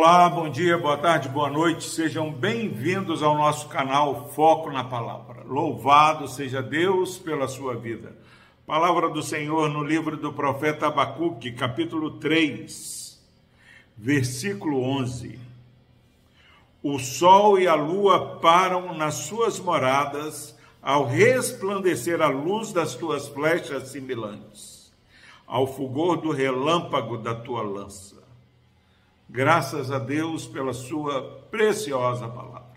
Olá, bom dia, boa tarde, boa noite. Sejam bem-vindos ao nosso canal Foco na Palavra. Louvado seja Deus pela sua vida. Palavra do Senhor no livro do profeta Abacuque, capítulo 3, versículo 11. O sol e a lua param nas suas moradas ao resplandecer a luz das tuas flechas similantes, ao fulgor do relâmpago da tua lança. Graças a Deus pela sua preciosa palavra.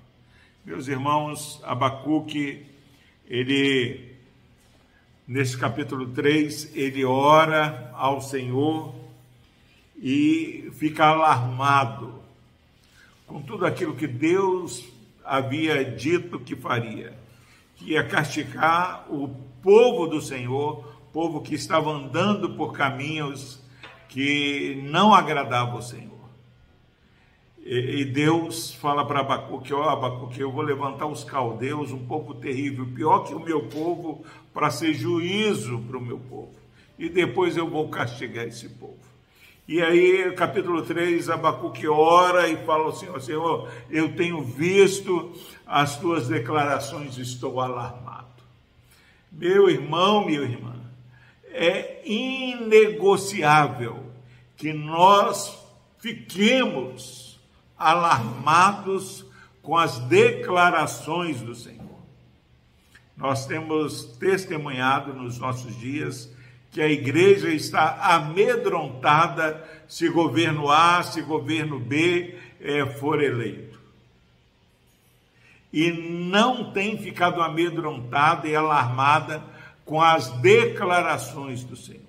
Meus irmãos, Abacuque, ele, nesse capítulo 3, ele ora ao Senhor e fica alarmado com tudo aquilo que Deus havia dito que faria, que ia castigar o povo do Senhor, povo que estava andando por caminhos que não agradavam ao Senhor. E, Deus fala para Abacuque, ó oh, Abacuque, eu vou levantar os caldeus, um povo terrível, pior que o meu povo, para ser juízo para o meu povo. E depois eu vou castigar esse povo. E aí, capítulo 3, Abacuque ora e fala assim, ó Senhor, eu tenho visto as tuas declarações, estou alarmado. Meu irmão, minha irmã, é inegociável que nós fiquemos alarmados com as declarações do Senhor. Nós temos testemunhado nos nossos dias que a igreja está amedrontada se governo A, se governo B é, for eleito. E não tem ficado amedrontada e alarmada com as declarações do Senhor.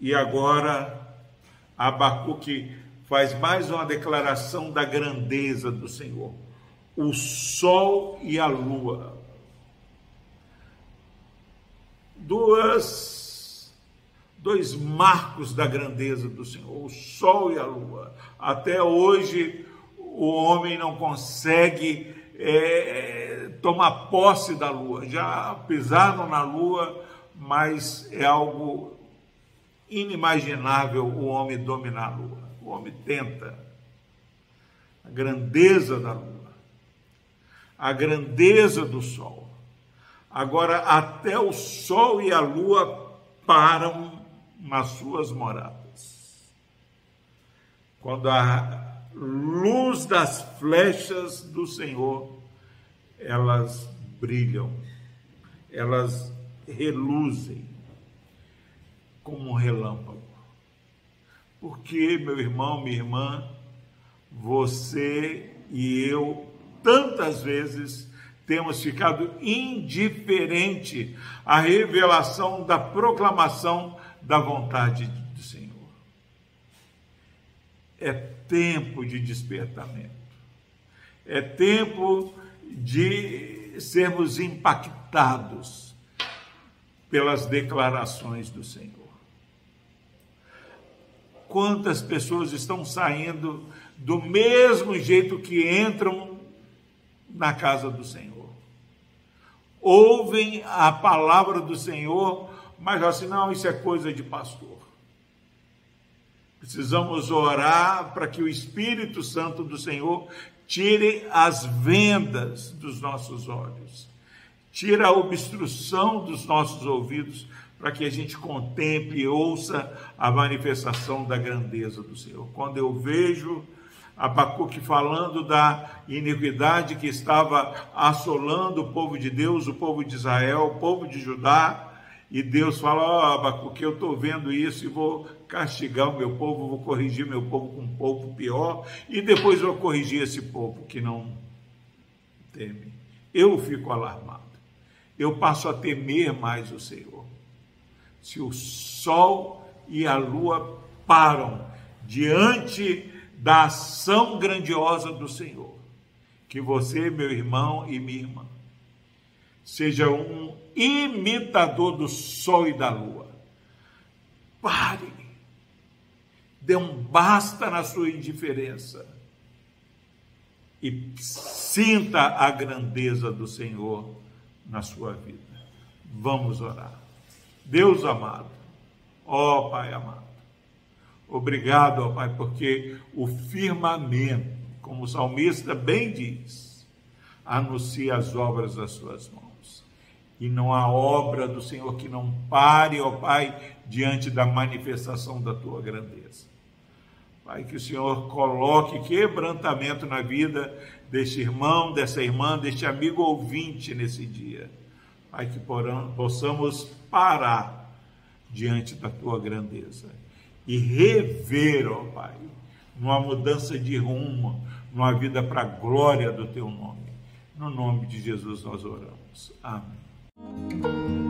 E agora Abacuque faz mais uma declaração da grandeza do Senhor. O sol e a lua. Duas, dois marcos da grandeza do Senhor, o sol e a lua. Até hoje o homem não consegue é, tomar posse da lua. Já pisaram na lua, mas é algo inimaginável o homem dominar a lua. O homem tenta. A grandeza da lua, a grandeza do sol. Agora, até o sol e a lua param nas suas moradas. Quando a luz das flechas do Senhor, elas brilham, elas reluzem como um relâmpago. Porque, meu irmão, minha irmã, você e eu, tantas vezes, temos ficado indiferente à revelação da proclamação da vontade do Senhor. É tempo de despertamento. É tempo de sermos impactados pelas declarações do Senhor. Quantas pessoas estão saindo do mesmo jeito que entram na casa do Senhor? Ouvem a palavra do Senhor, mas assim, não, isso é coisa de pastor. Precisamos orar para que o Espírito Santo do Senhor tire as vendas dos nossos olhos, tire a obstrução dos nossos ouvidos, para que a gente contemple e ouça a manifestação da grandeza do Senhor. Quando eu vejo Abacuque falando da iniquidade que estava assolando o povo de Deus, o povo de Israel, o povo de Judá, e Deus fala: Ó, oh, Abacuque, eu estou vendo isso e vou castigar o meu povo, vou corrigir meu povo com um povo pior, e depois vou corrigir esse povo que não teme. Eu fico alarmado, eu passo a temer mais o Senhor se o sol e a lua param diante da ação grandiosa do Senhor. Que você, meu irmão e minha irmã, seja um imitador do sol e da lua. Pare, dê um basta na sua indiferença e sinta a grandeza do Senhor na sua vida. Vamos orar. Deus amado, ó Pai amado, Obrigado, ó Pai, porque o firmamento, como o salmista bem diz, anuncia as obras das suas mãos. E não há obra do Senhor que não pare, ó Pai, diante da manifestação da tua grandeza. Pai, que o Senhor coloque quebrantamento na vida deste irmão, dessa irmã, deste amigo ouvinte nesse dia. Pai, que possamos parar diante da tua grandeza e rever, ó Pai, numa mudança de rumo, numa vida para a glória do teu nome. No nome de Jesus nós oramos. Amém.